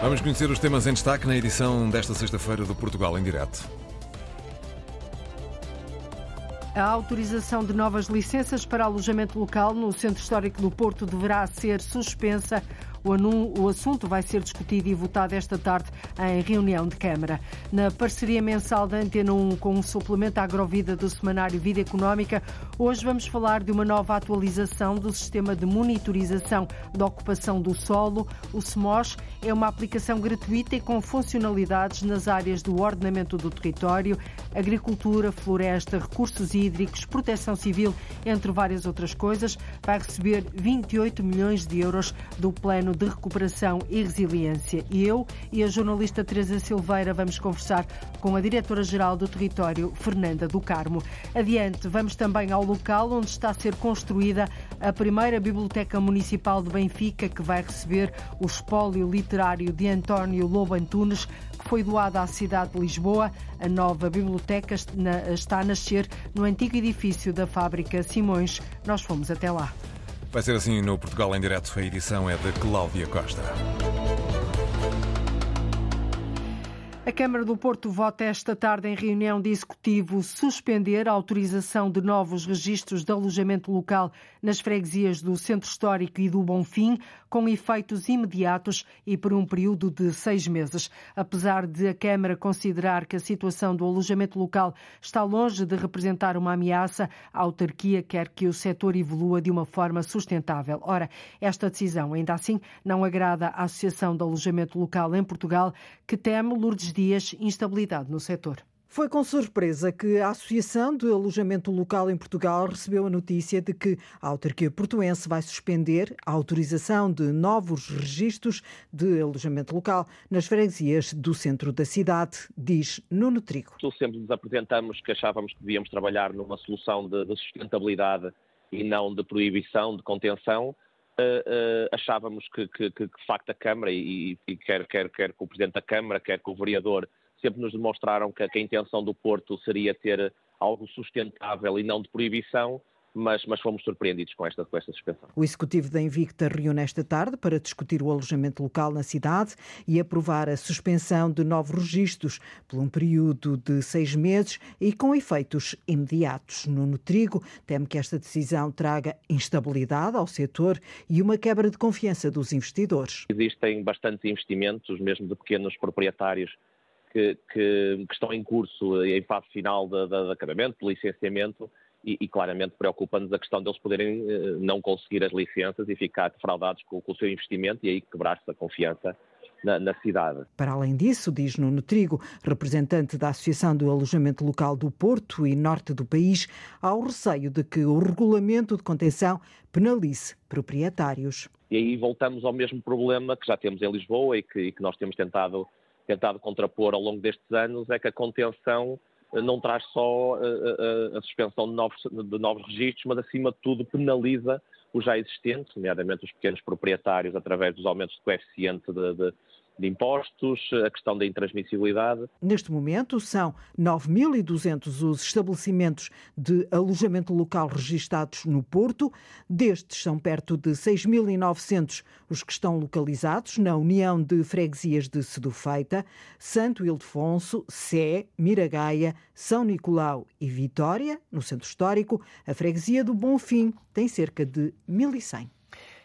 Vamos conhecer os temas em destaque na edição desta sexta-feira do Portugal em Direto. A autorização de novas licenças para alojamento local no Centro Histórico do Porto deverá ser suspensa o assunto vai ser discutido e votado esta tarde em reunião de Câmara. Na parceria mensal da Antena 1 com um suplemento à agrovida do semanário Vida Económica, hoje vamos falar de uma nova atualização do sistema de monitorização da ocupação do solo. O SMOS é uma aplicação gratuita e com funcionalidades nas áreas do ordenamento do território, agricultura, floresta, recursos hídricos, proteção civil, entre várias outras coisas. Vai receber 28 milhões de euros do plano de Recuperação e Resiliência. E eu e a jornalista Teresa Silveira vamos conversar com a diretora-geral do território, Fernanda do Carmo. Adiante, vamos também ao local onde está a ser construída a primeira Biblioteca Municipal de Benfica, que vai receber o espólio literário de António Lobo Antunes, que foi doada à cidade de Lisboa. A nova biblioteca está a nascer no antigo edifício da fábrica Simões. Nós fomos até lá. Vai ser assim no Portugal em Direto. A edição é de Cláudia Costa. A Câmara do Porto vota esta tarde em reunião de executivo suspender a autorização de novos registros de alojamento local nas freguesias do Centro Histórico e do Bonfim, com efeitos imediatos e por um período de seis meses. Apesar de a Câmara considerar que a situação do alojamento local está longe de representar uma ameaça, a autarquia quer que o setor evolua de uma forma sustentável. Ora, esta decisão, ainda assim, não agrada à Associação de Alojamento Local em Portugal, que teme Lourdes dias instabilidade no setor. Foi com surpresa que a Associação de Alojamento Local em Portugal recebeu a notícia de que a autarquia portuense vai suspender a autorização de novos registros de alojamento local nas freguesias do centro da cidade, diz Nuno Trigo. Sempre nos apresentamos que achávamos que devíamos trabalhar numa solução de, de sustentabilidade e não de proibição, de contenção. Uh, uh, achávamos que, que, que, de facto, a Câmara, e, e quer, quer, quer que o Presidente da Câmara, quer que o Vereador, sempre nos demonstraram que, que a intenção do Porto seria ter algo sustentável e não de proibição, mas, mas, fomos surpreendidos com esta, com esta suspensão. O Executivo da Invicta reúne esta tarde para discutir o alojamento local na cidade e aprovar a suspensão de novos registros por um período de seis meses e com efeitos imediatos. Nuno Trigo teme que esta decisão traga instabilidade ao setor e uma quebra de confiança dos investidores. Existem bastantes investimentos, mesmo de pequenos proprietários, que, que, que estão em curso, em fase final de, de, de acabamento, de licenciamento, e, e claramente preocupa-nos a questão deles poderem uh, não conseguir as licenças e ficar defraudados com, com o seu investimento e aí quebrar-se a confiança na, na, cidade. Para além disso, diz Nuno Trigo, representante da Associação do Alojamento Local do Porto e Norte do país, há o receio de que o regulamento de contenção penalize proprietários. E aí voltamos ao mesmo problema que já temos em Lisboa e que, e que nós temos tentado, tentado contrapor ao longo destes anos, é que a contenção não traz só a, eh, a, eh, a suspensão de novos, de novos registros, mas acima de tudo penaliza os já existentes, nomeadamente os pequenos proprietários, através dos aumentos de coeficiente de, de de impostos, a questão da intransmissibilidade. Neste momento, são 9.200 os estabelecimentos de alojamento local registados no Porto. Destes, são perto de 6.900 os que estão localizados na União de Freguesias de Sedufeita, Santo Ildefonso, Sé, Miragaia, São Nicolau e Vitória, no Centro Histórico. A freguesia do Bonfim tem cerca de 1.100.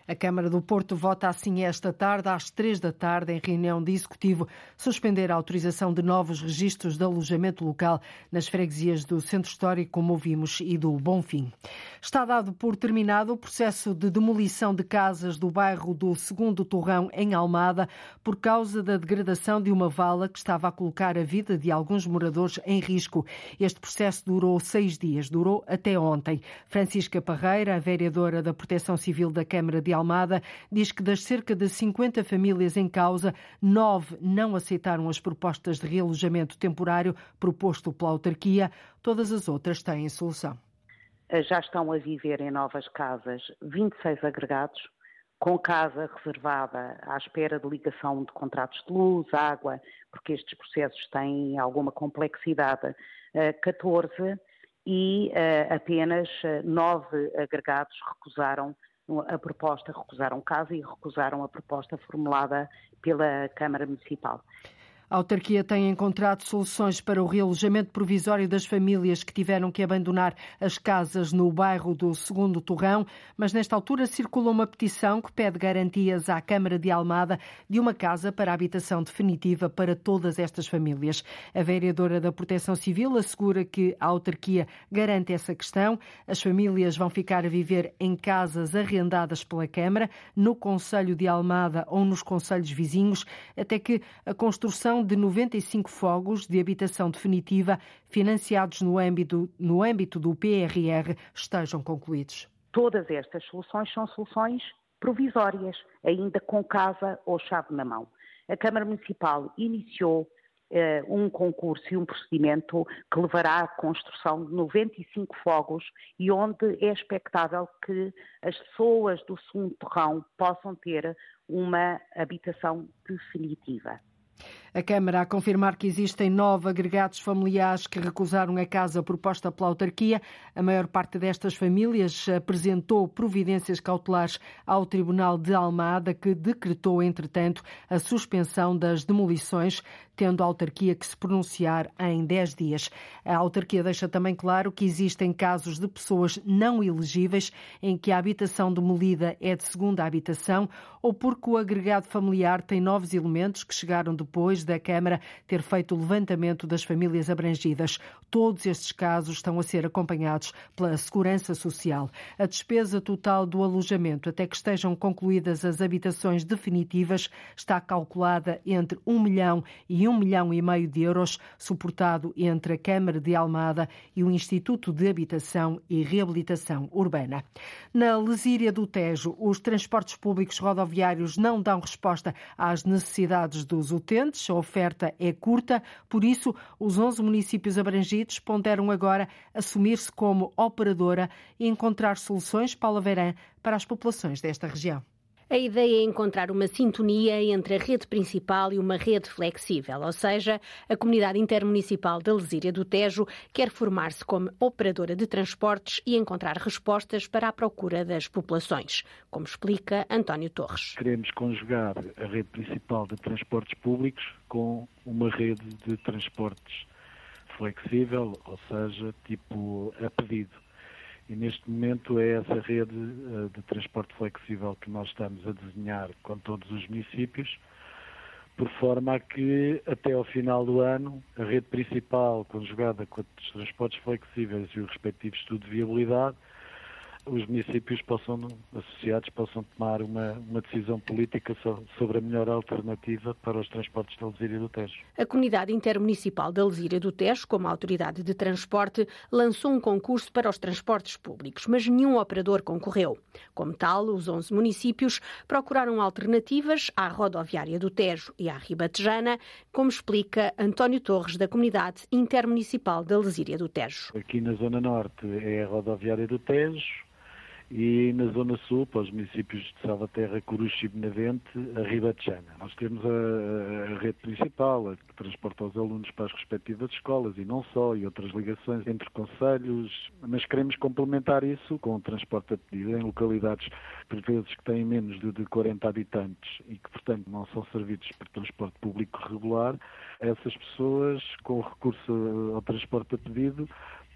A Câmara do Porto vota assim esta tarde, às três da tarde, em reunião de executivo, suspender a autorização de novos registros de alojamento local nas freguesias do Centro Histórico, como ouvimos, e do Bonfim. Está dado por terminado o processo de demolição de casas do bairro do Segundo Torrão, em Almada, por causa da degradação de uma vala que estava a colocar a vida de alguns moradores em risco. Este processo durou seis dias, durou até ontem. Francisca Parreira, a vereadora da Proteção Civil da Câmara de Almada, diz que das cerca de 50 famílias em causa, nove não aceitaram as propostas de realojamento temporário proposto pela autarquia. Todas as outras têm solução. Já estão a viver em novas casas 26 agregados, com casa reservada à espera de ligação de contratos de luz, água, porque estes processos têm alguma complexidade, 14 e apenas nove agregados recusaram a proposta, recusaram o caso e recusaram a proposta formulada pela Câmara Municipal. A autarquia tem encontrado soluções para o realojamento provisório das famílias que tiveram que abandonar as casas no bairro do Segundo Torrão, mas nesta altura circula uma petição que pede garantias à Câmara de Almada de uma casa para habitação definitiva para todas estas famílias. A vereadora da Proteção Civil assegura que a autarquia garante essa questão. As famílias vão ficar a viver em casas arrendadas pela Câmara, no Conselho de Almada ou nos conselhos vizinhos, até que a construção de 95 fogos de habitação definitiva financiados no âmbito, no âmbito do PRR estejam concluídos. Todas estas soluções são soluções provisórias, ainda com casa ou chave na mão. A Câmara Municipal iniciou Uh, um concurso e um procedimento que levará à construção de 95 fogos e onde é expectável que as pessoas do segundo torrão possam ter uma habitação definitiva. A Câmara a confirmar que existem nove agregados familiares que recusaram a casa proposta pela autarquia. A maior parte destas famílias apresentou providências cautelares ao Tribunal de Almada, que decretou, entretanto, a suspensão das demolições, tendo a autarquia que se pronunciar em 10 dias. A autarquia deixa também claro que existem casos de pessoas não elegíveis em que a habitação demolida é de segunda habitação ou porque o agregado familiar tem novos elementos que chegaram depois da Câmara ter feito o levantamento das famílias abrangidas. Todos estes casos estão a ser acompanhados pela Segurança Social. A despesa total do alojamento até que estejam concluídas as habitações definitivas está calculada entre 1 milhão e 1 milhão e meio de euros, suportado entre a Câmara de Almada e o Instituto de Habitação e Reabilitação Urbana. Na Lesíria do Tejo, os transportes públicos rodoviários não dão resposta às necessidades dos utentes. A oferta é curta, por isso, os 11 municípios abrangidos ponderam agora assumir-se como operadora e encontrar soluções, Paula Verã, para as populações desta região. A ideia é encontrar uma sintonia entre a rede principal e uma rede flexível, ou seja, a Comunidade Intermunicipal da Lesíria do Tejo quer formar-se como operadora de transportes e encontrar respostas para a procura das populações, como explica António Torres. Queremos conjugar a rede principal de transportes públicos com uma rede de transportes flexível, ou seja, tipo a pedido e neste momento é essa rede uh, de transporte flexível que nós estamos a desenhar com todos os municípios, por forma a que até ao final do ano a rede principal, conjugada com os transportes flexíveis e o respectivo estudo de viabilidade, os municípios possam, associados possam tomar uma, uma decisão política sobre a melhor alternativa para os transportes da Lesíria do Tejo. A Comunidade Intermunicipal da Lesíria do Tejo, como autoridade de transporte, lançou um concurso para os transportes públicos, mas nenhum operador concorreu. Como tal, os 11 municípios procuraram alternativas à rodoviária do Tejo e à Ribatejana, como explica António Torres, da Comunidade Intermunicipal da Lesíria do Tejo. Aqui na Zona Norte é a rodoviária do Tejo, e na Zona Sul, para os municípios de Salvaterra, Coruche e Benavente, a Ribatejana. Nós temos a, a, rede principal, a que transporta os alunos para as respectivas escolas e não só, e outras ligações entre conselhos, mas queremos complementar isso com o transporte a pedido em localidades, por vezes, que têm menos de, de 40 habitantes e que, portanto, não são servidos por transporte público regular. Essas pessoas, com recurso ao transporte a pedido,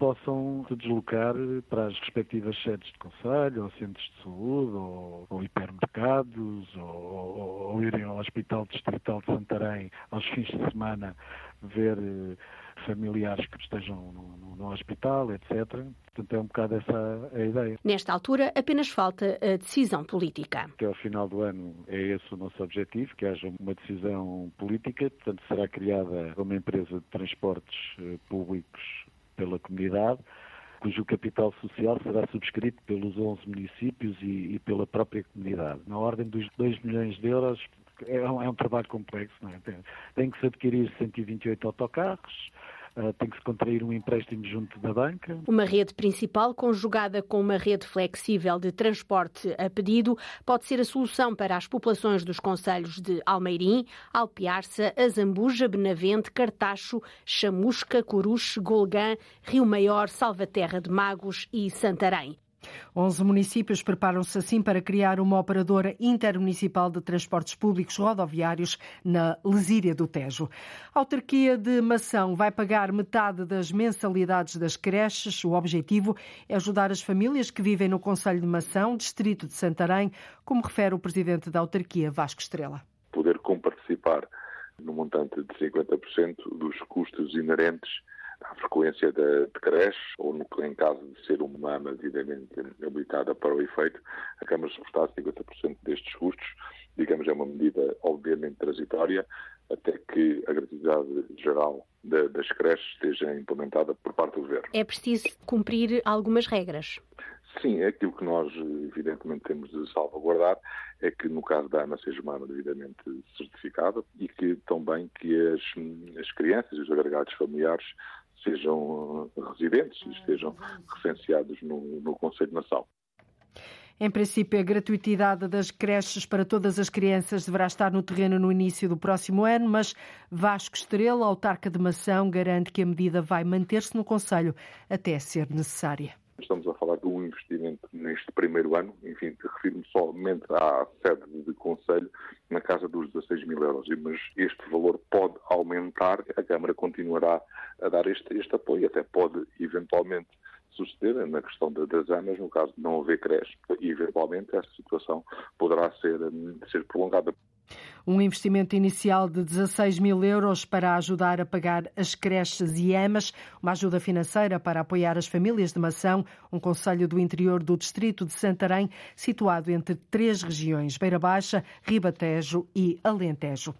possam se deslocar para as respectivas sedes de conselho, ou centros de saúde, ou, ou hipermercados, ou, ou, ou, irem ao Hospital Distrital de Santarém aos fins de semana ver eh, familiares que estejam no, no, no, hospital, etc. Portanto, é um bocado essa a ideia. Nesta altura, apenas falta a decisão política. Até ao final do ano é esse o nosso objetivo, que haja uma decisão política. Portanto, será criada uma empresa de transportes eh, públicos pela comunidade, cujo capital social será subscrito pelos 11 municípios e, e pela própria comunidade, na ordem dos 2 milhões de euros. É um, é um trabalho complexo, é? tem, tem que se adquirir 128 autocarros, tem que se contrair um empréstimo junto da banca. Uma rede principal conjugada com uma rede flexível de transporte a pedido pode ser a solução para as populações dos concelhos de Almeirim, Alpiarça, Azambuja, Benavente, Cartacho, Chamusca, Coruche, Golgã, Rio Maior, Salvaterra de Magos e Santarém. 11 municípios preparam-se assim para criar uma operadora intermunicipal de transportes públicos rodoviários na Lesíria do Tejo. A autarquia de Mação vai pagar metade das mensalidades das creches. O objetivo é ajudar as famílias que vivem no Conselho de Mação, distrito de Santarém, como refere o presidente da autarquia, Vasco Estrela. Poder comparticipar no montante de 50% dos custos inerentes à frequência de, de creche, ou no, em caso de ser uma ama devidamente habilitada para o efeito, a Câmara suportar 50% destes custos. Digamos, é uma medida obviamente transitória, até que a gratuidade geral das creches esteja implementada por parte do Governo. É preciso cumprir algumas regras. Sim, é aquilo que nós, evidentemente, temos de salvaguardar é que, no caso da AMA, seja uma AMA devidamente certificada e que também que as, as crianças e os agregados familiares sejam residentes e estejam recenseados no, no Conselho Nacional. Em princípio, a gratuitidade das creches para todas as crianças deverá estar no terreno no início do próximo ano, mas Vasco Estrela, autarca de Mação, garante que a medida vai manter-se no Conselho até ser necessária. Estamos a falar de um investimento neste primeiro ano, enfim, refiro-me somente à sede de Conselho, na casa dos 16 mil euros, mas este valor pode aumentar, a Câmara continuará a dar este, este apoio, até pode eventualmente suceder na questão das AMAs, no caso de não haver creche, e eventualmente esta situação poderá ser, ser prolongada. Um investimento inicial de 16 mil euros para ajudar a pagar as creches e EMAs, uma ajuda financeira para apoiar as famílias de Mação, um conselho do interior do distrito de Santarém, situado entre três regiões, Beira Baixa, Ribatejo e Alentejo.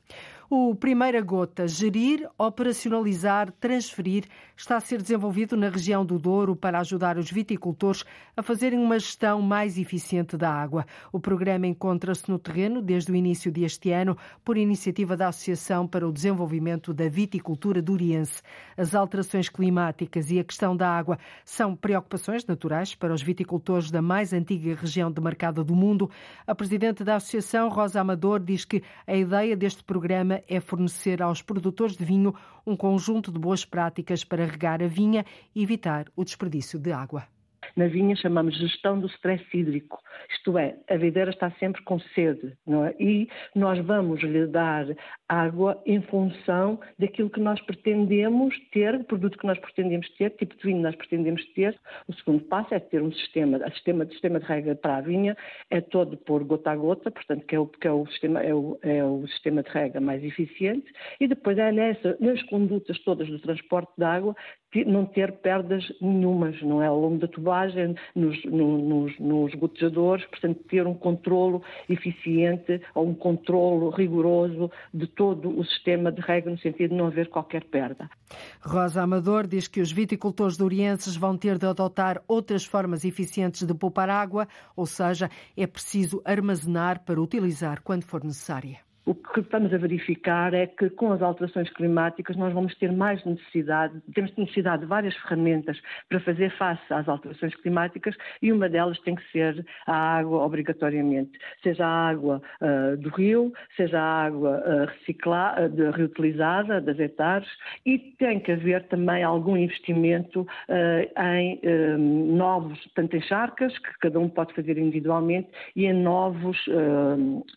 O Primeira Gota, gerir, operacionalizar, transferir, está a ser desenvolvido na região do Douro para ajudar os viticultores a fazerem uma gestão mais eficiente da água. O programa encontra-se no terreno desde o início deste ano, por iniciativa da Associação para o Desenvolvimento da Viticultura Duriense. As alterações climáticas e a questão da água são preocupações naturais para os viticultores da mais antiga região demarcada do mundo. A presidente da Associação, Rosa Amador, diz que a ideia deste programa é fornecer aos produtores de vinho um conjunto de boas práticas para regar a vinha e evitar o desperdício de água. Na vinha chamamos gestão do stress hídrico, isto é, a videira está sempre com sede, não é? E nós vamos lhe dar água em função daquilo que nós pretendemos ter, o produto que nós pretendemos ter, tipo de vinho nós pretendemos ter. O segundo passo é ter um sistema, o sistema, sistema de rega para a vinha é todo por gota a gota, portanto, que é o, que é o, sistema, é o, é o sistema de rega mais eficiente, e depois é nessa, nas condutas todas do transporte de água, não ter perdas nenhumas, não é? Ao longo da tubagem, nos, nos, nos gotejadores, portanto, ter um controlo eficiente ou um controlo rigoroso de todo o sistema de rega, no sentido de não haver qualquer perda. Rosa Amador diz que os viticultores durienses vão ter de adotar outras formas eficientes de poupar água, ou seja, é preciso armazenar para utilizar quando for necessária. O que estamos a verificar é que com as alterações climáticas nós vamos ter mais necessidade, temos necessidade de várias ferramentas para fazer face às alterações climáticas e uma delas tem que ser a água obrigatoriamente, seja a água uh, do rio, seja a água uh, reciclada, uh, reutilizada das hectares e tem que haver também algum investimento em novos, tanto em charcas, que cada um pode fazer individualmente, e em novos,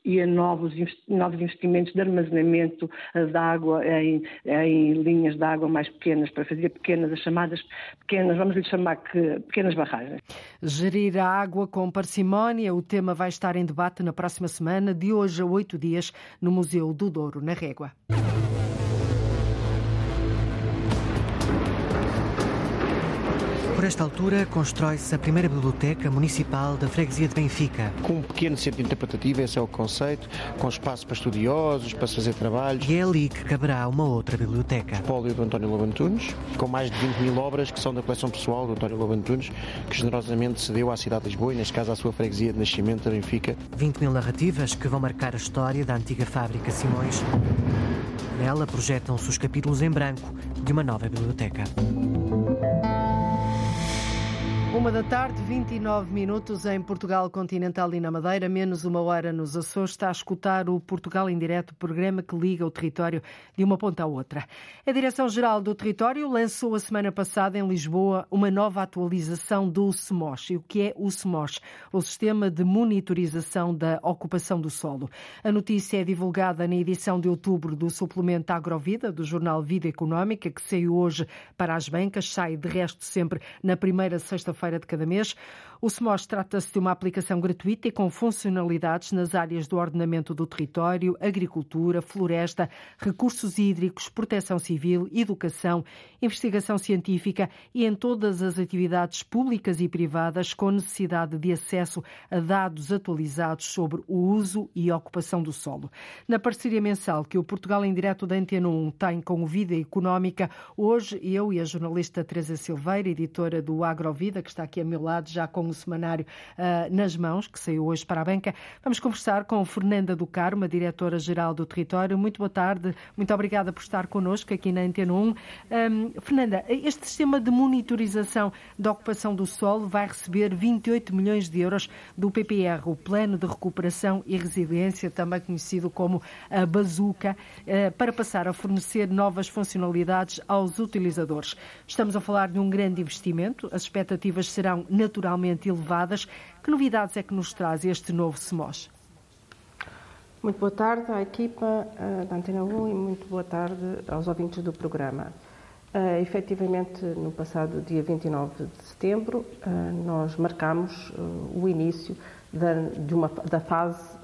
e em novos, novos investimentos de armazenamento de água em, em linhas de água mais pequenas, para fazer pequenas, as chamadas pequenas, vamos lhe chamar que pequenas barragens. Gerir a água com parcimónia, o tema vai estar em debate na próxima semana, de hoje a oito dias, no Museu do Douro, na Régua. Por esta altura, constrói-se a primeira biblioteca municipal da freguesia de Benfica. Com um pequeno centro interpretativo, esse é o conceito, com espaço para estudiosos, para fazer trabalhos. E é ali que caberá uma outra biblioteca. Espólio do António Lobantunes, com mais de 20 mil obras que são da coleção pessoal do António Lobantunes, que generosamente cedeu à cidade de Lisboa e, neste caso, à sua freguesia de nascimento, da Benfica. 20 mil narrativas que vão marcar a história da antiga fábrica Simões. Nela projetam-se os capítulos em branco de uma nova biblioteca. Uma da tarde, 29 minutos em Portugal Continental e na Madeira, menos uma hora nos Açores. Está a escutar o Portugal em Direto, programa que liga o território de uma ponta à outra. A Direção-Geral do Território lançou a semana passada em Lisboa uma nova atualização do SEMOS. E o que é o SEMOS? O Sistema de Monitorização da Ocupação do Solo. A notícia é divulgada na edição de outubro do suplemento Agrovida, do jornal Vida Económica, que saiu hoje para as bancas, sai de resto sempre na primeira sexta-feira feira de cada mês. O SMOS trata-se de uma aplicação gratuita e com funcionalidades nas áreas do ordenamento do território, agricultura, floresta, recursos hídricos, proteção civil, educação, investigação científica e em todas as atividades públicas e privadas com necessidade de acesso a dados atualizados sobre o uso e ocupação do solo. Na parceria mensal que o Portugal em Direto da Antena 1 tem com o Vida Económica, hoje eu e a jornalista Teresa Silveira, editora do Agrovida, que está aqui a meu lado já com o semanário uh, nas mãos, que saiu hoje para a banca. Vamos conversar com Fernanda do Carmo, diretora-geral do Território. Muito boa tarde, muito obrigada por estar connosco aqui na Antena 1. Um, Fernanda, este sistema de monitorização da ocupação do solo vai receber 28 milhões de euros do PPR, o Plano de Recuperação e Resiliência, também conhecido como a Bazuca, uh, para passar a fornecer novas funcionalidades aos utilizadores. Estamos a falar de um grande investimento, as expectativas serão naturalmente elevadas. Que novidades é que nos traz este novo SEMOS? Muito boa tarde à equipa uh, da Antena 1 e muito boa tarde aos ouvintes do programa. Uh, efetivamente, no passado dia 29 de setembro, uh, nós marcamos uh, o início da, de uma, da fase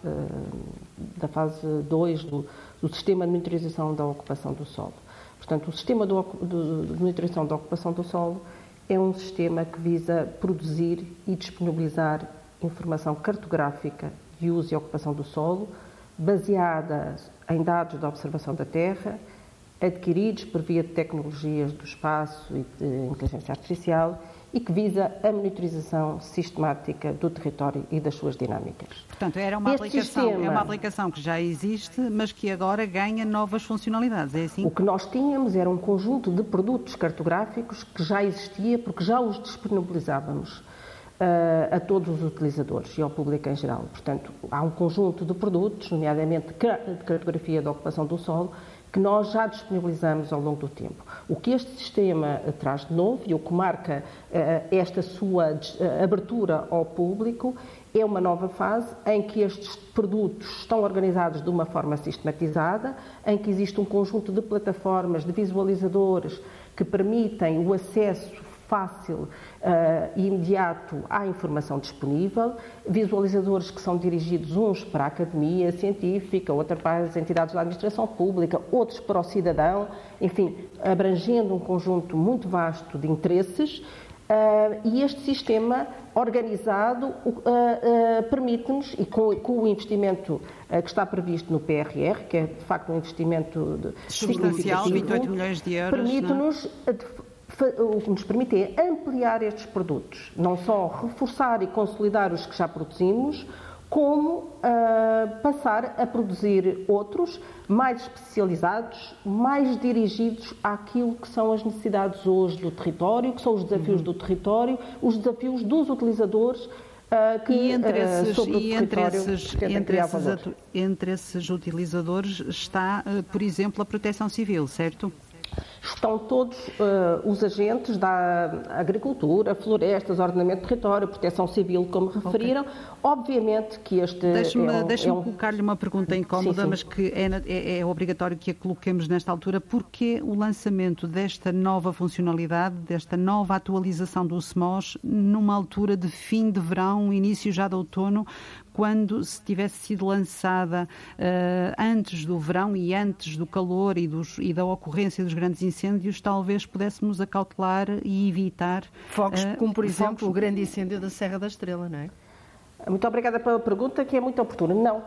da fase 2 do, do, Sistema de Monitorização da Ocupação do Solo. Portanto, o Sistema de, de, de Monitorização da Ocupação do Solo é um sistema que visa produzir e disponibilizar informação cartográfica de uso e ocupação do solo, baseada em dados da observação da terra, adquiridos por via de tecnologias do espaço e de inteligência artificial e que visa a monitorização sistemática do território e das suas dinâmicas. Portanto, era uma aplicação, sistema, é uma aplicação que já existe, mas que agora ganha novas funcionalidades, é assim? O que nós tínhamos era um conjunto de produtos cartográficos que já existia, porque já os disponibilizávamos uh, a todos os utilizadores e ao público em geral. Portanto, há um conjunto de produtos, nomeadamente de cartografia da ocupação do solo, que nós já disponibilizamos ao longo do tempo. O que este sistema traz de novo e o que marca uh, esta sua abertura ao público é uma nova fase em que estes produtos estão organizados de uma forma sistematizada, em que existe um conjunto de plataformas, de visualizadores que permitem o acesso fácil uh, e imediato à informação disponível, visualizadores que são dirigidos uns para a academia científica, outros para as entidades da administração pública, outros para o cidadão, enfim, abrangendo um conjunto muito vasto de interesses. Uh, e este sistema organizado uh, uh, permite-nos, e com, com, o investimento que está previsto no PRR, que é de facto um investimento substancial, 28 milhões de euros, é? permite-nos o que nos permite é ampliar estes produtos, não só reforçar e consolidar os que já produzimos, como uh, passar a produzir outros mais especializados, mais dirigidos àquilo que são as necessidades hoje do território, que são os desafios uhum. do território, os desafios dos utilizadores Uh, que, e entre esses, uh, e entre esses, entre esses, entre esses utilizadores está, por exemplo, a proteção civil, certo? Estão todos uh, os agentes da agricultura, florestas, ordenamento de território, proteção civil, como referiram. Okay. Obviamente que este. Deixe-me é um, deixe é um... colocar-lhe uma pergunta incómoda, sim, sim. mas que é, é, é, obrigatório que a coloquemos nesta altura. Porquê o lançamento desta nova funcionalidade, desta nova atualização do SMOS, numa altura de fim de verão, início já de outono, quando se tivesse sido lançada uh, antes do verão e antes do calor e, dos, e, da ocorrência dos grandes incêndios, talvez pudéssemos acautelar e evitar. Fogos, uh, como por exemplo fogos... o grande incêndio da Serra da Estrela, não é? Muito obrigada pela pergunta, que é muito oportuna. Não, uh,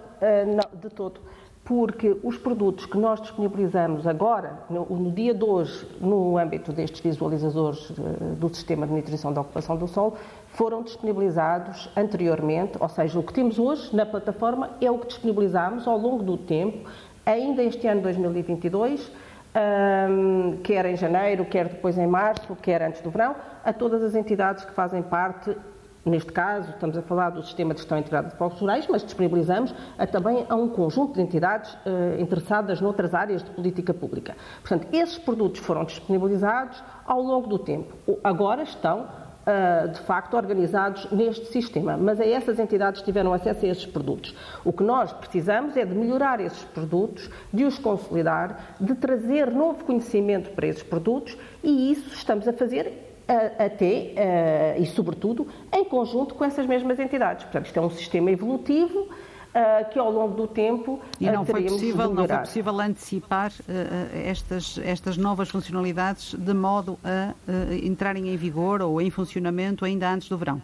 não de todo porque os produtos que nós disponibilizamos agora, no, no, dia de hoje, no âmbito destes visualizadores do Sistema de Monitorização da Ocupação do Solo, foram disponibilizados anteriormente, ou seja, o que temos hoje na plataforma é o que disponibilizamos ao longo do tempo, ainda este ano 2022, um, quer em janeiro, quer depois em março, quer antes do verão, a todas as entidades que fazem parte Neste caso, estamos a falar do Sistema de Gestão Integrada de Povos Rurais, mas disponibilizamos a, também a um conjunto de entidades uh, interessadas noutras áreas de política pública. Portanto, esses produtos foram disponibilizados ao longo do tempo. Agora estão de facto organizados neste sistema, mas é essas entidades tiveram acesso a esses produtos. O que nós precisamos é de melhorar esses produtos, de os consolidar, de trazer novo conhecimento para esses produtos e isso estamos a fazer até e sobretudo em conjunto com essas mesmas entidades. Portanto, isto é um sistema evolutivo que ao longo do tempo e não foi possível não foi possível antecipar estas estas novas funcionalidades de modo a entrarem em vigor ou em funcionamento ainda antes do verão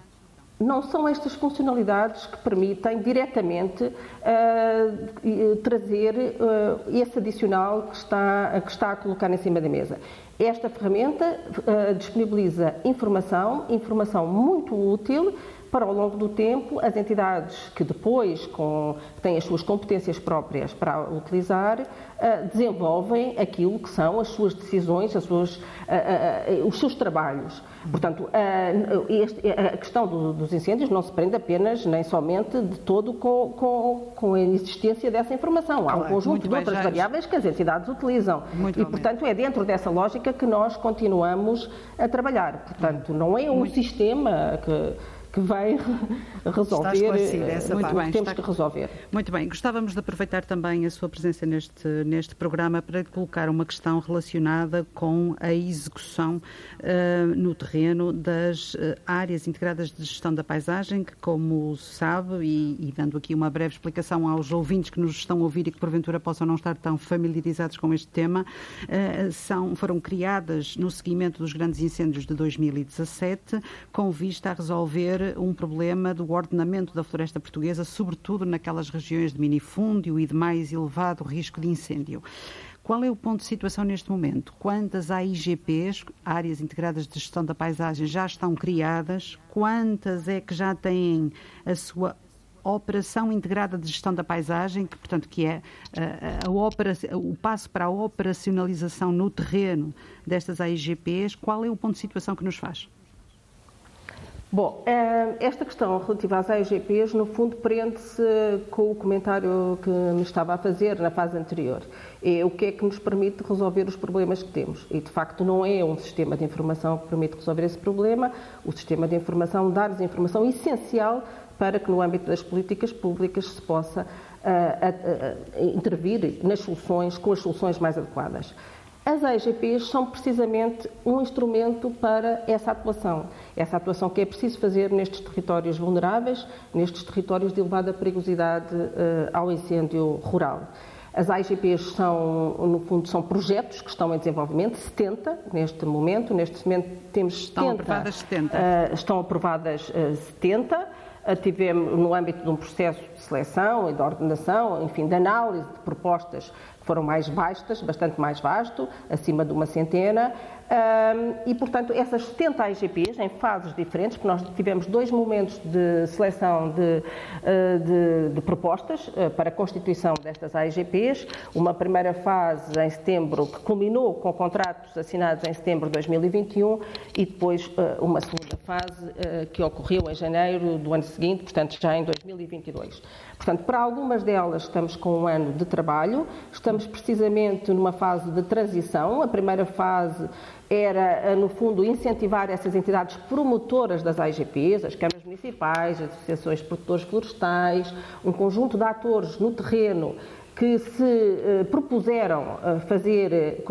não são estas funcionalidades que permitem diretamente uh, trazer uh, esse adicional que está, que está a colocar em cima da mesa. Esta ferramenta uh, disponibiliza informação, informação muito útil para ao longo do tempo as entidades que depois com, têm as suas competências próprias para utilizar uh, desenvolvem aquilo que são as suas decisões, as suas, uh, os seus trabalhos. Portanto, a questão do, dos incêndios não se prende apenas nem somente de todo com, com, com a existência dessa informação. Há um conjunto de outras variáveis que as entidades utilizam. Muito e, portanto, é dentro dessa lógica que nós continuamos a trabalhar. Portanto, não é um muito. sistema que que vai resolver essa muito bem, temos está... que resolver. Muito bem, gostávamos de aproveitar também a sua presença neste, neste programa para colocar uma questão relacionada com a execução uh, no terreno das uh, áreas integradas de gestão da paisagem, que como sabe, e, e, dando aqui uma breve explicação aos ouvintes que nos estão a ouvir e que porventura possam não estar tão familiarizados com este tema, uh, são, foram criadas no seguimento dos grandes incêndios de 2017, com vista a resolver um problema do ordenamento da floresta portuguesa, sobretudo naquelas regiões de minifúndio e de mais elevado risco de incêndio. Qual é o ponto de situação neste momento? Quantas AIGPs, Áreas Integradas de Gestão da Paisagem, já estão criadas? Quantas é que já têm a sua operação integrada de gestão da paisagem, que portanto que é a, a, a, o passo para a operacionalização no terreno destas AIGPs, qual é o ponto de situação que nos faz? Bom, eh, esta questão relativa às AIGPs, no fundo, prende-se com o comentário que me estava a fazer na fase anterior. É o que é que nos permite resolver os problemas que temos. E, de facto, não é um sistema de informação que permite resolver esse problema. O sistema de informação dá-nos informação essencial para que, no âmbito das políticas públicas, se possa uh, intervir nas soluções, com as soluções mais adequadas. As EGPs são precisamente um instrumento para essa atuação. Essa atuação que é preciso fazer nestes territórios vulneráveis, nestes territórios de elevada perigosidade uh, ao incêndio rural. As AIGPs são, no fundo, são projetos que estão em desenvolvimento, 70 neste momento. Neste momento temos 70. Estão aprovadas 70. Uh, estão aprovadas uh, 70. tivemos, no âmbito de um processo de seleção e de ordenação, enfim, de análise de propostas que foram mais vastas, bastante mais vasto, acima de uma centena, e, portanto, essas 70 IGPs, em fases diferentes, porque nós tivemos dois momentos de seleção de, ah, de, de propostas ah, para a constituição destas IGPs. Uma primeira fase em setembro, que culminou com contratos assinados em setembro de 2021, e depois ah, uma segunda fase que ocorreu em janeiro do ano seguinte, portanto, já em 2022. Portanto, para algumas delas estamos com um ano de trabalho, estamos precisamente numa fase de transição. A primeira fase era, no fundo, incentivar essas entidades promotoras das IGPs, as câmaras municipais, as associações de produtores florestais, um conjunto de atores no terreno que se uh, propuseram uh, fazer,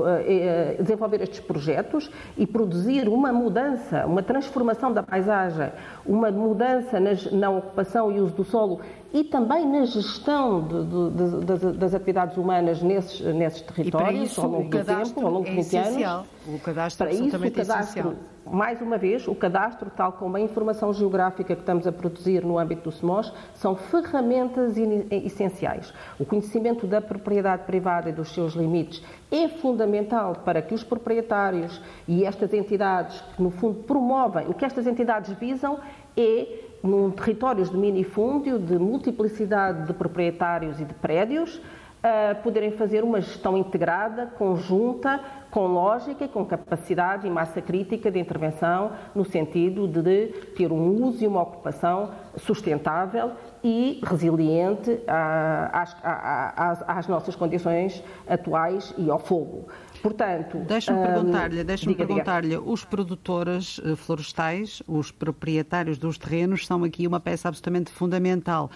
desenvolver estes projetos e produzir uma mudança, uma transformação da paisagem, uma mudança na ocupação e uso do solo e também na gestão de, de, de, das, atividades humanas nesses, nesses territórios ao longo do tempo, ao longo de 20 é anos. O cadastro Para é isso, o cadastro, mais uma vez, o cadastro, tal como a informação geográfica que estamos a produzir no âmbito do SMOS, são ferramentas essenciais. O conhecimento da propriedade privada e dos seus limites é fundamental para que os proprietários e estas entidades que, no fundo, promovem, o que estas entidades visam é num territórios de minifúndio, de multiplicidade de proprietários e de prédios, uh, poderem fazer uma gestão integrada, conjunta, com lógica e com capacidade e massa crítica de intervenção, no sentido de ter um uso e uma ocupação sustentável e resiliente às, às, às nossas condições atuais e ao fogo. Portanto, deixa-me hum, perguntar-lhe, deixa-me perguntar-lhe, os produtores eh, florestais, os proprietários dos terrenos são aqui uma peça absolutamente fundamental.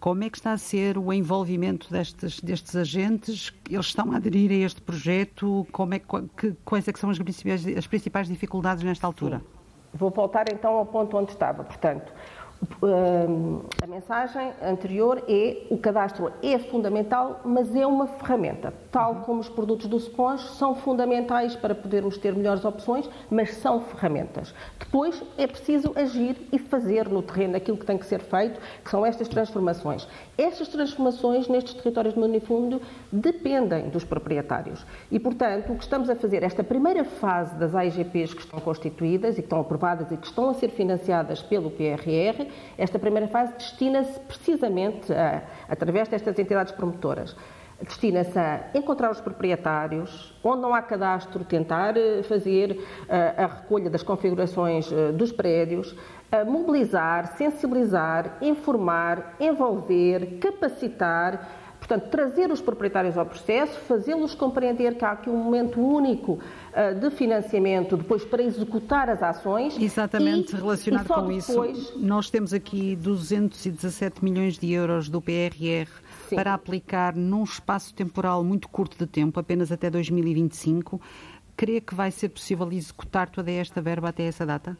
Como é que está a ser o envolvimento destes, destes agentes? Eles estão a aderir a este projeto? Como é, que, quais é que são as principais, as principais dificuldades nesta altura? Vou voltar então ao ponto onde estava. Portanto, a mensagem anterior é o cadastro é fundamental, mas é uma ferramenta. Tal uhum. como os produtos do Sponge são fundamentais para podermos ter melhores opções, mas são ferramentas. Depois é preciso agir e fazer no terreno aquilo que tem que ser feito, que são estas transformações. Estas transformações nestes territórios de minifúndio dependem dos proprietários. E, portanto, o que estamos a fazer, esta primeira fase das AIGPs que estão constituídas e que estão aprovadas e que estão a ser financiadas pelo PRR, esta primeira fase destina-se precisamente, a, através destas entidades promotoras, destina-se a encontrar os proprietários, onde não há cadastro, tentar eh, fazer eh, a recolha das configurações eh, dos prédios, mobilizar, sensibilizar, informar, envolver, capacitar Portanto, trazer os proprietários ao processo, fazê-los compreender que há aqui um momento único uh, de financiamento depois para executar as ações. Exatamente, e, relacionado e com depois... isso. Nós temos aqui 217 milhões de euros do PRR Sim. para aplicar num espaço temporal muito curto de tempo, apenas até 2025. Crê que vai ser possível executar toda esta verba até essa data?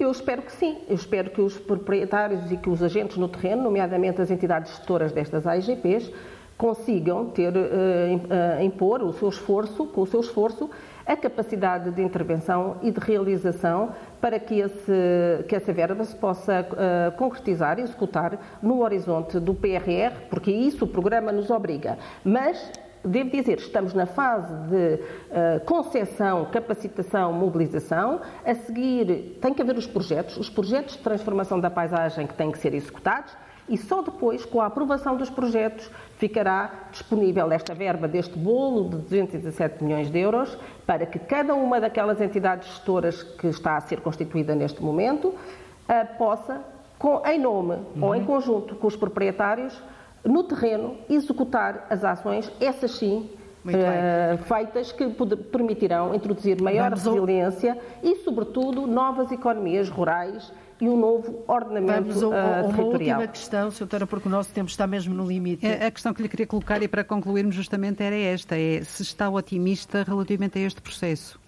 Eu espero que sim. Eu espero que os proprietários e que os agentes no terreno, nomeadamente as entidades gestoras destas AIGPs, consigam ter, uh, impor o seu esforço, com o seu esforço, a capacidade de intervenção e de realização para que, esse, que essa verba se possa uh, concretizar e executar no horizonte do PRR, porque isso o programa nos obriga. Mas devo dizer, estamos na fase de uh, concepção, capacitação, mobilização. A seguir, tem que haver os projetos, os projetos de transformação da paisagem que têm que ser executados e só depois, com a aprovação dos projetos, ficará disponível esta verba deste bolo de 217 milhões de euros para que cada uma daquelas entidades gestoras que está a ser constituída neste momento uh, possa, com, em nome uhum. ou em conjunto com os proprietários, no terreno, executar as ações, essas sim, Uh, feitas que permitirão introduzir maior Vamos resiliência ao... e, sobretudo, novas economias rurais e um novo ordenamento Vamos ao, ao, uh, territorial. Uma última questão, Sra. Doutora, porque o nosso tempo está mesmo no limite. A, a questão que lhe queria colocar e para concluirmos justamente era esta, é se está otimista relativamente a este processo.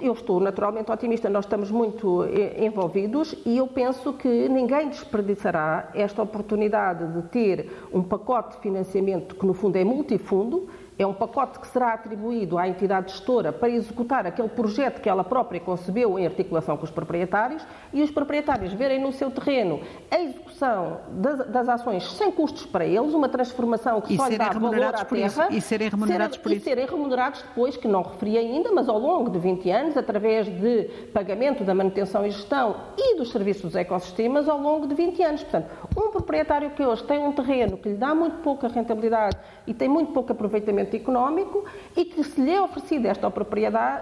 Eu estou naturalmente otimista, nós estamos muito eh, envolvidos e eu penso que ninguém desperdiçará esta oportunidade de ter um pacote de financiamento que, no fundo, é multifundo, é um pacote que será atribuído à entidade gestora para executar aquele projeto que ela própria concebeu em articulação com os proprietários e os proprietários verem no seu terreno a execução das, das ações sem custos para eles, uma transformação que e só lhe dá valor à terra. E serem remunerados ser, por isso. E serem remunerados depois, que não referi ainda, mas ao longo de 20 anos, através de pagamento da manutenção e gestão e dos serviços dos ecossistemas ao longo de 20 anos. Portanto, um proprietário que hoje tem um terreno que lhe dá muito pouca rentabilidade e tem muito pouco aproveitamento económico e que se lhe é oferecida esta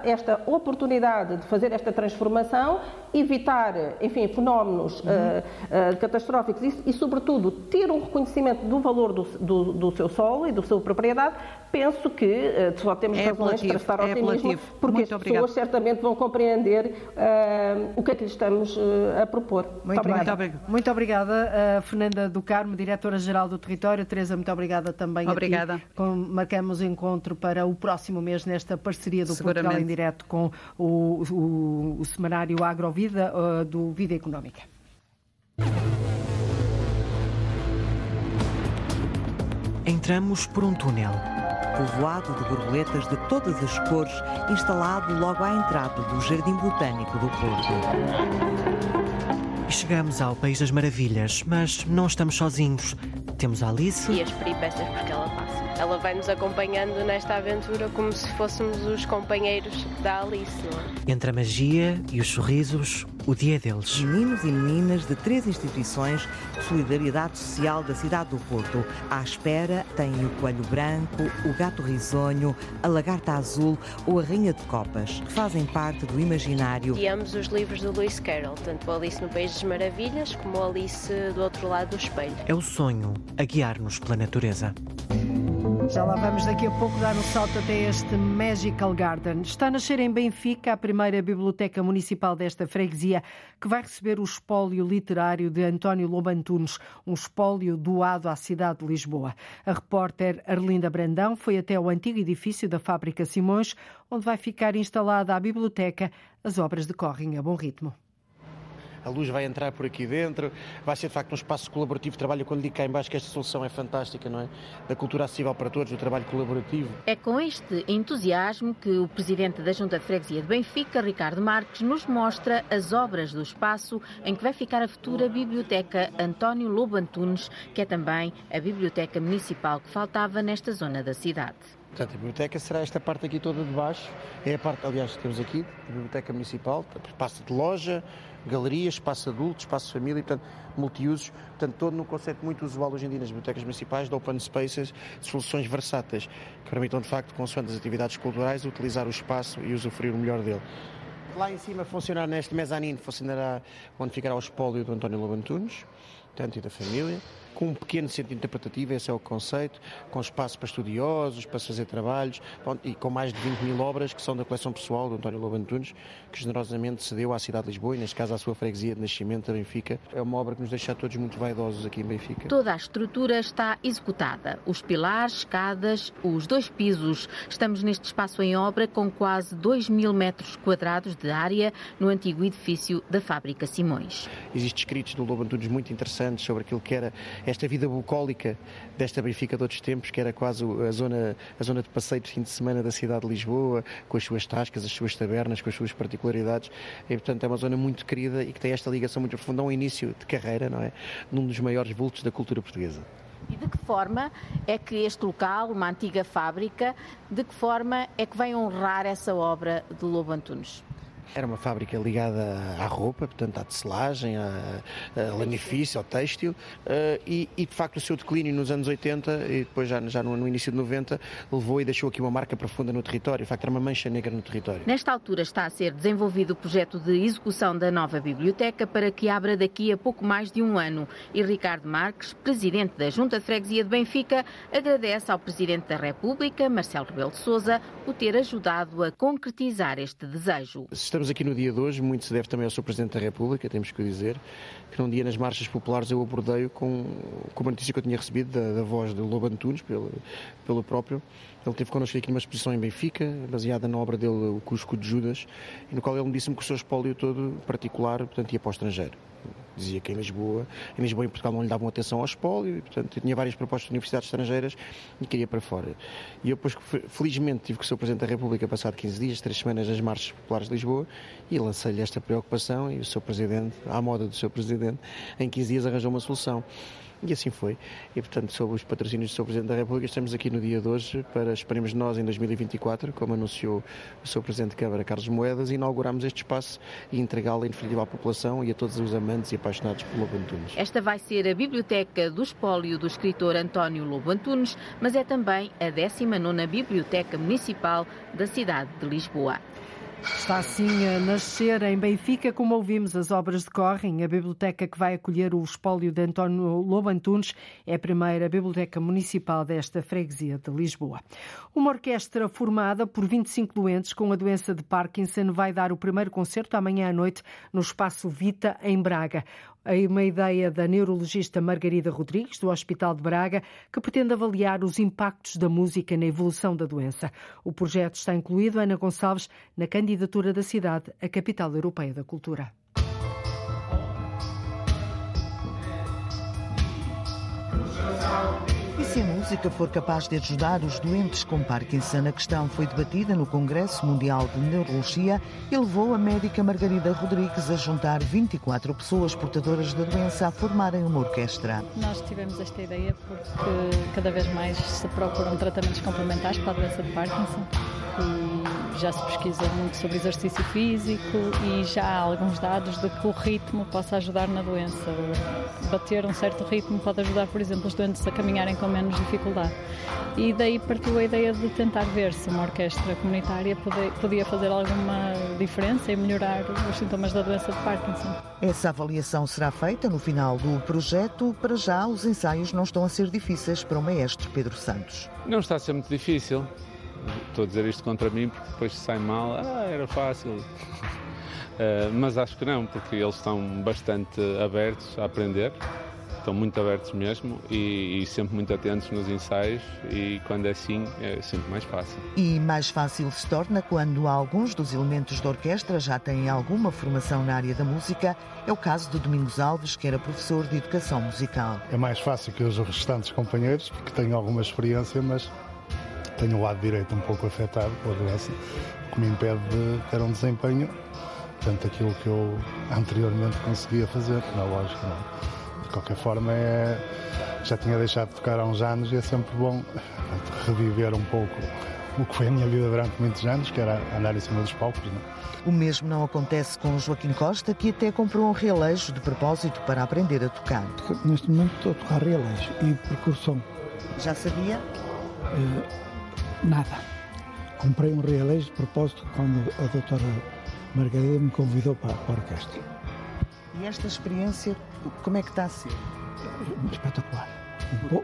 esta oportunidade de fazer esta transformação, evitar, enfim, fenómenos uhum. uh, uh, catastróficos e, e, sobretudo, ter um reconhecimento do valor do, do, do, seu solo e da sua propriedade, penso que uh, só temos é razões para estar é otimismo, porque Muito as obrigado. pessoas certamente vão compreender o que é que lhe estamos a propor. Muito, muito obrigada. Muito obrigada, Fernanda do Carmo, Diretora-Geral do Território. Teresa, muito obrigada também. Obrigada. Com, marcamos marcamos encontro para o próximo mês nesta parceria do Portugal em Direto com o, o, o semanário Agrovida uh, do Vida Económica. Entramos por um túnel, povoado de borboletas de todas as cores, instalado logo à entrada do Jardim Botânico do Porto. Chegamos ao País das Maravilhas, mas não estamos sozinhos. Temos a Alice. E as peripécias porque ela passa. Ela vai nos acompanhando nesta aventura como se fôssemos os companheiros da Alice, é? Entre a magia e os sorrisos, o dia deles. Meninos e meninas de três instituições de solidariedade social da cidade do Porto. À espera têm o coelho branco, o gato risonho, a lagarta azul ou a rainha de copas, que fazem parte do imaginário. E ambos os livros do Lewis Carroll, tanto Alice no País das Maravilhas como Alice do outro lado do espelho. É o sonho a guiar-nos pela natureza. Já lá vamos daqui a pouco dar um salto até este Magical Garden. Está a nascer em Benfica a primeira biblioteca municipal desta freguesia, que vai receber o espólio literário de António Lobantunes, um espólio doado à cidade de Lisboa. A repórter Arlinda Brandão foi até o antigo edifício da Fábrica Simões, onde vai ficar instalada a biblioteca. As obras decorrem a bom ritmo a luz vai entrar por aqui dentro, vai ser de facto um espaço colaborativo de trabalho. Quando digo cá em baixo que esta solução é fantástica, não é? Da cultura acessível para todos, do trabalho colaborativo. É com este entusiasmo que o presidente da Junta de Freguesia de Benfica, Ricardo Marques, nos mostra as obras do espaço em que vai ficar a futura Biblioteca António Lobo Antunes, que é também a biblioteca municipal que faltava nesta zona da cidade. Portanto, a biblioteca será esta parte aqui toda de baixo. É a parte, aliás, que temos aqui, a biblioteca municipal, espaço de loja, galeria, espaço adulto, espaço família, portanto, multiusos, portanto, todo no conceito muito usual hoje em dia nas bibliotecas municipais de open spaces, soluções versáteis, que permitam, de facto, consoante as atividades culturais, utilizar o espaço e usufruir o melhor dele. Lá em cima funcionar neste mezanino, funcionará onde ficará o espólio do António Lobantunes, tanto e da família com um pequeno centro interpretativo, esse é o conceito, com espaço para estudiosos, para fazer trabalhos, e com mais de 20 mil obras que são da coleção pessoal do António Lobo Antunes, que generosamente cedeu à cidade de Lisboa e, neste caso, à sua freguesia de nascimento, a Benfica. É uma obra que nos deixa todos muito vaidosos aqui em Benfica. Toda a estrutura está executada. Os pilares, escadas, os dois pisos. Estamos neste espaço em obra com quase 2 mil metros quadrados de área no antigo edifício da fábrica Simões. Existem escritos do Lobo Antunes muito interessantes sobre aquilo que era esta vida bucólica desta Benfica de outros tempos, que era quase a zona, a zona de passeio de fim de semana da cidade de Lisboa, com as suas tascas, as suas tabernas, com as suas particularidades. E, portanto, é uma zona muito querida e que tem esta ligação muito profunda ao início de carreira, não é? Num dos maiores vultos da cultura portuguesa. E de que forma é que este local, uma antiga fábrica, de que forma é que vem honrar essa obra de Lobo Antunes? Era uma fábrica ligada à roupa, portanto à tecelagem, à, à lanifício, ao têxtil, uh, e, e, de facto o seu declínio nos anos 80 e depois já, já no, no, início de 90 levou e deixou aqui uma marca profunda no território, de facto era uma mancha negra no território. Nesta altura está a ser desenvolvido o projeto de execução da nova biblioteca para que abra daqui a pouco mais de um ano. E Ricardo Marques, presidente da Junta de Freguesia de Benfica, agradece ao Presidente da República, Marcelo Rebelo de Sousa, o ter ajudado a concretizar este desejo. Estamos aqui no dia de hoje, muito se deve também ao Sr. Presidente da República, temos que o dizer, que num dia nas marchas populares eu abordei com, com uma notícia que eu tinha recebido da, da voz de Lobo Antunes, pelo, pelo próprio. Ele teve connosco aqui numa exposição em Benfica, baseada na obra dele, O Cusco de Judas, no qual ele me disse-me que o seu espólio todo particular, portanto, ia para o estrangeiro dizia que em Lisboa, em Lisboa e em Portugal não lhe davam atenção ao espólio, e, portanto, eu tinha várias propostas de universidades estrangeiras e queria para fora. E eu, depois, felizmente, tive com o Sr. Presidente da República, passado 15 dias, 3 semanas, nas marchas populares de Lisboa, e lancei-lhe esta preocupação, e o Sr. Presidente, à moda do Sr. Presidente, em 15 dias arranjou uma solução. E assim foi. E, portanto, sob os patrocínios do Sr. Presidente da República, estamos aqui no dia de hoje para, esperemos nós, em 2024, como anunciou o Sr. Presidente de Câmara, Carlos Moedas, inauguramos este espaço e entregá-lo em definitiva à população e a todos os amantes e apaixonados por Lobo Antunes. Esta vai ser a biblioteca do espólio do escritor António Lobo Antunes, mas é também a 19ª Biblioteca Municipal da cidade de Lisboa. Está assim a nascer em Benfica, como ouvimos, as obras decorrem. A biblioteca que vai acolher o espólio de António Lobo Antunes é a primeira biblioteca municipal desta freguesia de Lisboa. Uma orquestra formada por 25 doentes com a doença de Parkinson vai dar o primeiro concerto amanhã à noite no Espaço Vita, em Braga uma ideia da neurologista Margarida Rodrigues, do Hospital de Braga, que pretende avaliar os impactos da música na evolução da doença. O projeto está incluído, Ana Gonçalves, na candidatura da cidade à Capital Europeia da Cultura. Se a música for capaz de ajudar os doentes com Parkinson, a questão foi debatida no Congresso Mundial de Neurologia e levou a médica Margarida Rodrigues a juntar 24 pessoas portadoras da doença a formarem uma orquestra. Nós tivemos esta ideia porque cada vez mais se procuram tratamentos complementares para a doença de Parkinson e já se pesquisa muito sobre exercício físico e já há alguns dados de que o ritmo possa ajudar na doença. Bater um certo ritmo pode ajudar, por exemplo, os doentes a caminharem com menos dificuldade. E daí partiu a ideia de tentar ver se uma orquestra comunitária podia fazer alguma diferença e melhorar os sintomas da doença de Parkinson. Essa avaliação será feita no final do projeto. Para já, os ensaios não estão a ser difíceis para o maestro Pedro Santos. Não está a ser muito difícil estou a dizer isto contra mim porque depois se sai mal, ah, era fácil. uh, mas acho que não, porque eles estão bastante abertos a aprender, estão muito abertos mesmo e, e, sempre muito atentos nos ensaios e quando é assim é sempre mais fácil. E mais fácil se torna quando alguns dos elementos da orquestra já têm alguma formação na área da música. É o caso de Domingos Alves, que era professor de educação musical. É mais fácil que os restantes companheiros, porque têm alguma experiência, mas tenho o lado direito um pouco afetado pela doença, o que me impede de ter um desempenho, portanto, aquilo que eu anteriormente conseguia fazer, não é lógico, não. De qualquer forma, é, já tinha deixado de tocar há uns anos e é sempre bom portanto, reviver um pouco o que foi a minha vida durante muitos anos, que era andar em cima dos palcos. Não? É? O mesmo não acontece com Joaquim Costa, que até comprou um realejo de propósito para aprender a tocar. Neste momento estou a tocar realejo e percussão. Já sabia? Uh, Nada. Comprei um realejo de propósito quando a doutora Margarida me convidou para, para a orquestra. E esta experiência, como é que está a ser? Espetacular.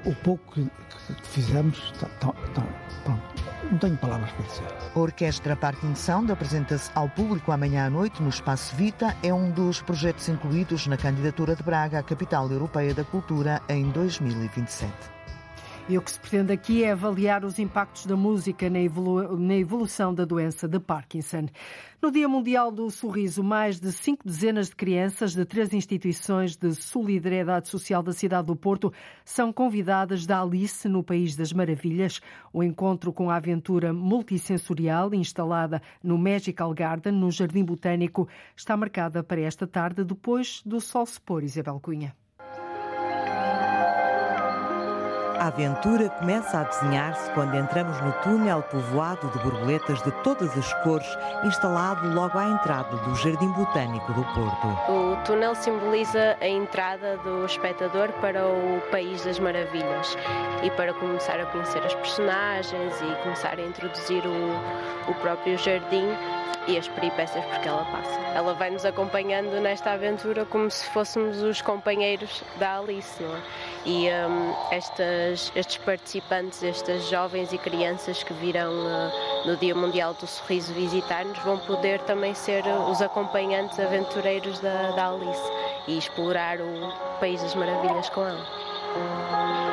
O, pouco que, que fizemos, está, está, está, pronto, não tenho palavras para dizer. A Orquestra Parking Sound apresenta-se ao público amanhã à noite no Espaço Vita. É um dos projetos incluídos na candidatura de Braga à Capital Europeia da Cultura em 2027. E o que se pretende aqui é avaliar os impactos da música na, evolu na evolução da doença de Parkinson. No Dia Mundial do Sorriso, mais de cinco dezenas de crianças de três instituições de solidariedade social da cidade do Porto são convidadas da Alice no País das Maravilhas. O encontro com a aventura multissensorial instalada no Magical Garden, no Jardim Botânico, está marcada para esta tarde, depois do sol se pôr, Isabel Cunha. A aventura começa a desenhar-se quando entramos no túnel povoado de borboletas de todas as cores, instalado logo à entrada do Jardim Botânico do Porto. O túnel simboliza a entrada do espectador para o País das Maravilhas e para começar a conhecer as personagens e começar a introduzir o, o próprio jardim e as peripécias por que ela passa. Ela vai nos acompanhando nesta aventura como se fôssemos os companheiros da Alice, não é? E um, estas, estes participantes, estas jovens e crianças que virão uh, no Dia Mundial do Sorriso visitar-nos vão poder também ser os acompanhantes aventureiros da, da Alice e explorar o País das Maravilhas com ela.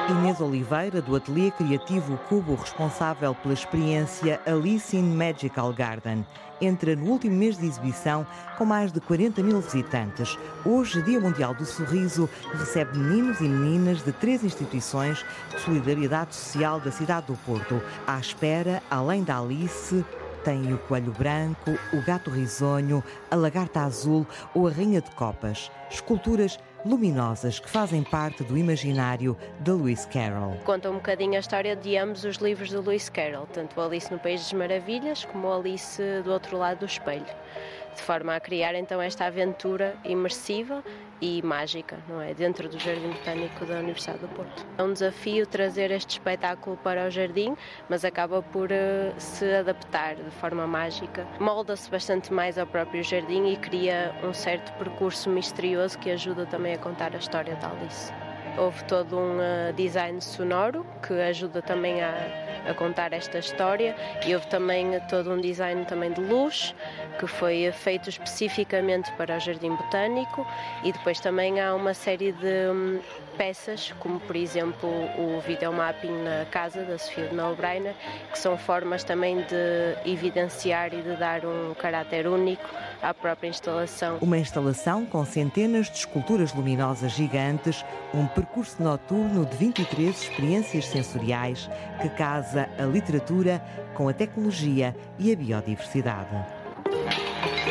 Inês Oliveira, do Ateliê Criativo Cubo, responsável pela experiência Alice in Magical Garden entra no último mês de exibição com mais de 40 mil visitantes. Hoje, Dia Mundial do Sorriso, recebe meninos e meninas de três instituições de solidariedade social da cidade do Porto. À espera, além da Alice, tem o coelho branco, o gato risonho, a lagarta azul ou a rainha de copas. Esculturas luminosas que fazem parte do imaginário de Lewis Carroll. Conta um bocadinho a história de ambos os livros de Lewis Carroll, tanto Alice no País das Maravilhas como Alice do outro lado do espelho de forma a criar então esta aventura imersiva e mágica, não é? Dentro do Jardim Botânico da Universidade do Porto. É um desafio trazer este espetáculo para o jardim, mas acaba por uh, se adaptar de forma mágica. Molda-se bastante mais ao próprio jardim e cria um certo percurso misterioso que ajuda também a contar a história da Alice. Houve todo um uh, design sonoro que ajuda também a a contar esta história. E houve também todo um design também de luz, que foi feito especificamente para o Jardim Botânico e depois também há uma série de hum, peças, como por exemplo o videomapping na casa da Sofia de Melbreiner, que são formas também de evidenciar e de dar um caráter único à própria instalação. Uma instalação com centenas de esculturas luminosas gigantes, um percurso noturno de 23 experiências sensoriais que casa a literatura com a tecnologia e a biodiversidade. Thank you.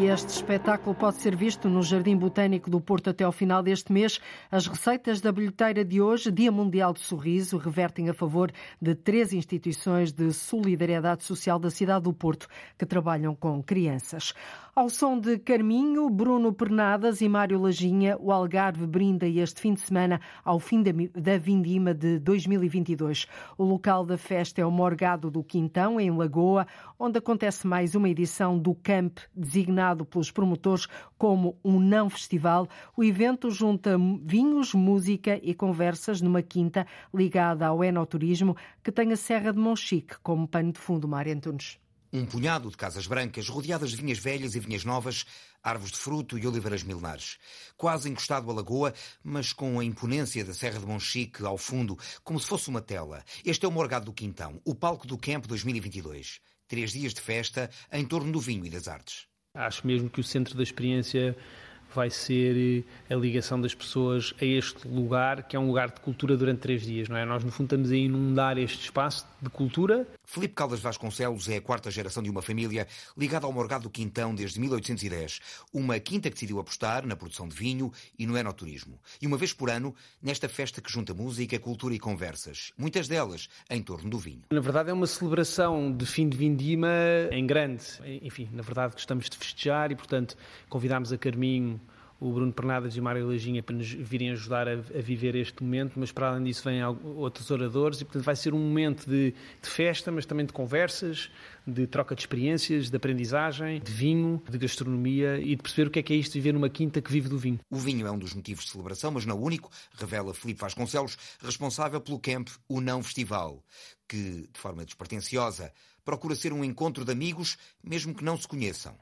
E este espetáculo pode ser visto no Jardim Botânico do Porto até ao final deste mês. As receitas da bilheteira de hoje, Dia Mundial do Sorriso, revertem a favor de três instituições de solidariedade social da cidade do Porto que trabalham com crianças. Ao som de Carminho, Bruno Pernadas e Mário Lajinha, o Algarve brinda este fim de semana ao fim da Vindima de 2022. O local da festa é o Morgado do Quintão, em Lagoa, onde acontece mais uma edição do Camp, designado pelos promotores como um não festival. O evento junta vinhos, música e conversas numa quinta ligada ao enoturismo, que tem a Serra de Monchique como pano de fundo, Mário Antunes. Um punhado de casas brancas rodeadas de vinhas velhas e vinhas novas, árvores de fruto e oliveiras milenares. Quase encostado à lagoa, mas com a imponência da Serra de Monchique ao fundo, como se fosse uma tela. Este é o Morgado do Quintão, o palco do Camp 2022. Três dias de festa em torno do vinho e das artes. Acho mesmo que o centro da experiência vai ser eh, a ligação das pessoas a este lugar, que é um lugar de cultura durante três dias, não é? Nós, no fundo, estamos a inundar este espaço de cultura. Felipe Caldas Vasconcelos é a quarta geração de uma família ligada ao Morgado do Quintão desde 1810. Uma quinta que decidiu apostar na produção de vinho e no enoturismo. E uma vez por ano, nesta festa que junta música, cultura e conversas. Muitas delas em torno do vinho. Na verdade, é uma celebração de fim de vindima em grande. Enfim, na verdade, gostamos de festejar e, portanto, convidámos a Carminho o Bruno Pernadas e o Mário Lajinha para nos virem ajudar a, a, viver este momento, mas para além disso vêm outros oradores e, portanto, vai ser um momento de, de, festa, mas também de conversas, de troca de experiências, de aprendizagem, de vinho, de gastronomia e de perceber o que é que é isto viver numa quinta que vive do vinho. O vinho é um dos motivos de celebração, mas não o único, revela Filipe Vasconcelos, responsável pelo camp O Não Festival, que, de forma despretensiosa, procura ser um encontro de amigos, mesmo que não se conheçam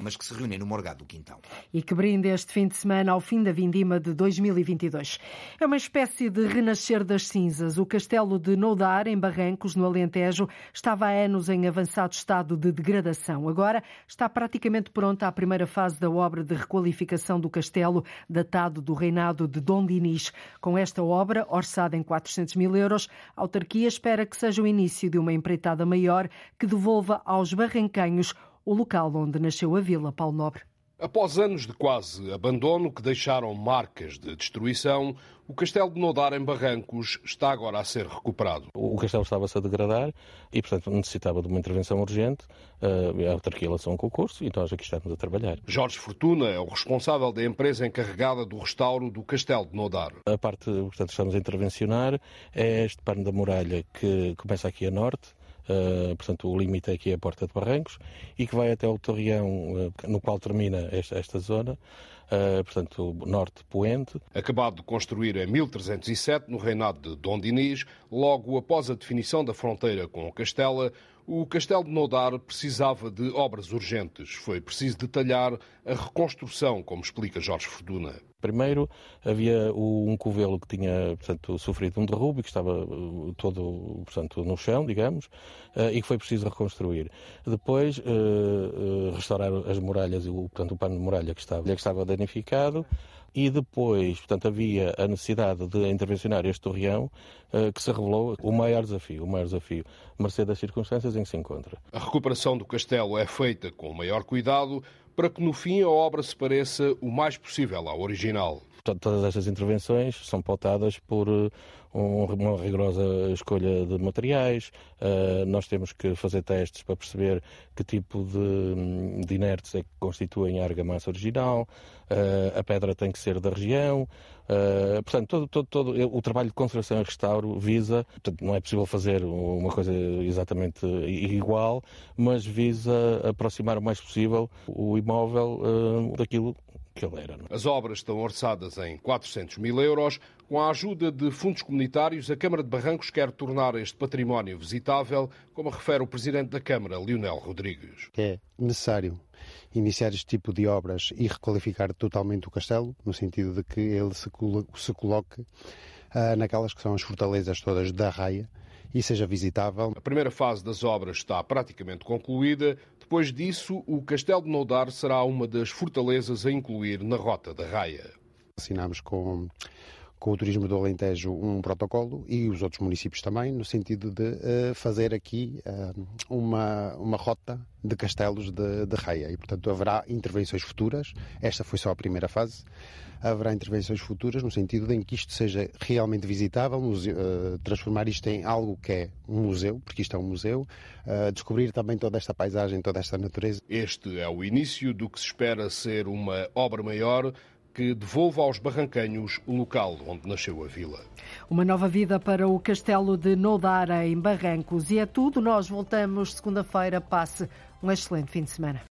mas que se reúnem no Morgado do Quintão. E que brinde este fim de semana ao fim da vindima de 2022. É uma espécie de renascer das cinzas. O castelo de Noudar, em Barrancos, no Alentejo, estava há anos em avançado estado de degradação. Agora está praticamente pronta a primeira fase da obra de requalificação do castelo, datado do reinado de Dom Dinis. Com esta obra, orçada em 400 mil euros, a autarquia espera que seja o início de uma empreitada maior que devolva aos barrancanhos o local onde nasceu a Vila Paulo Nobre. Após anos de quase abandono que deixaram marcas de destruição, o castelo de Nodar em Barrancos está agora a ser recuperado. O castelo estava-se a degradar e, portanto, necessitava de uma intervenção urgente. Eh, a autarquia lançou um concurso e nós aqui estamos a trabalhar. Jorge Fortuna é o responsável da empresa encarregada do restauro do castelo de Nodar. A parte, portanto, estamos a intervencionar é este pano da muralha que começa aqui a norte Uh, portanto, o limite aqui é a Porta de Barrancos e que vai até o Torreão, uh, no qual termina esta, esta zona, uh, portanto, norte poente. Acabado de construir em 1307, no reinado de Dom Dinis, logo após a definição da fronteira com Castela, o Castelo de Nodar precisava de obras urgentes. Foi preciso detalhar a reconstrução, como explica Jorge Fortuna. Primeiro havia um covelo que tinha portanto, sofrido um derrube, que estava uh, todo portanto, no chão, digamos, uh, e que foi preciso reconstruir. Depois uh, restaurar as muralhas, portanto, o pano de muralha que estava, que estava danificado, e depois, portanto, havia a necessidade de intervencionar este torreão, que se revelou o maior desafio, o maior desafio, mercê das circunstâncias em que se encontra. A recuperação do castelo é feita com o maior cuidado, para que no fim a obra se pareça o mais possível à original. Todas estas intervenções são pautadas por eh, uma rigorosa escolha de materiais. Uh, nós temos que fazer testes para perceber que tipo de, de inertes é que constituem a argamassa original. Uh, a pedra tem que ser da região. Uh, portanto, todo, todo, todo, o trabalho de conservação e restauro visa, portanto, não é possível fazer uma coisa exatamente igual, mas visa aproximar o mais possível o imóvel daquilo que ele era. Não? As obras estão orçadas em 400 mil euros. Com a ajuda de fundos comunitários, a Câmara de Barrancos quer tornar este património visitável, como refere o Presidente da Câmara, Lionel Rodrigues. É necessário iniciar este tipo de obras e requalificar totalmente o castelo, no sentido de que ele se, coloque uh, naquelas que são as fortalezas todas da raia e seja visitável. A primeira fase das obras está praticamente concluída. Depois disso, o Castelo de Noudar será uma das fortalezas a incluir na Rota da Raia. Assinamos com com o Turismo do Alentejo um protocolo e os outros municípios também, no sentido de uh, fazer aqui uh, uma, uma rota de castelos de, de Raia. E, portanto, haverá intervenções futuras. Esta foi só a primeira fase. Haverá intervenções futuras no sentido de em que isto seja realmente visitável, museu, uh, transformar isto em algo que é um museu, porque isto é um museu, descobrir também toda esta paisagem, toda esta natureza. Este é o início do que se espera ser uma obra maior que devolva aos barrancanhos o local onde nasceu a vila. Uma nova vida para o Castelo de Noudara, em Barrancos. E é tudo. Nós voltamos segunda-feira. Passe um excelente fim de semana.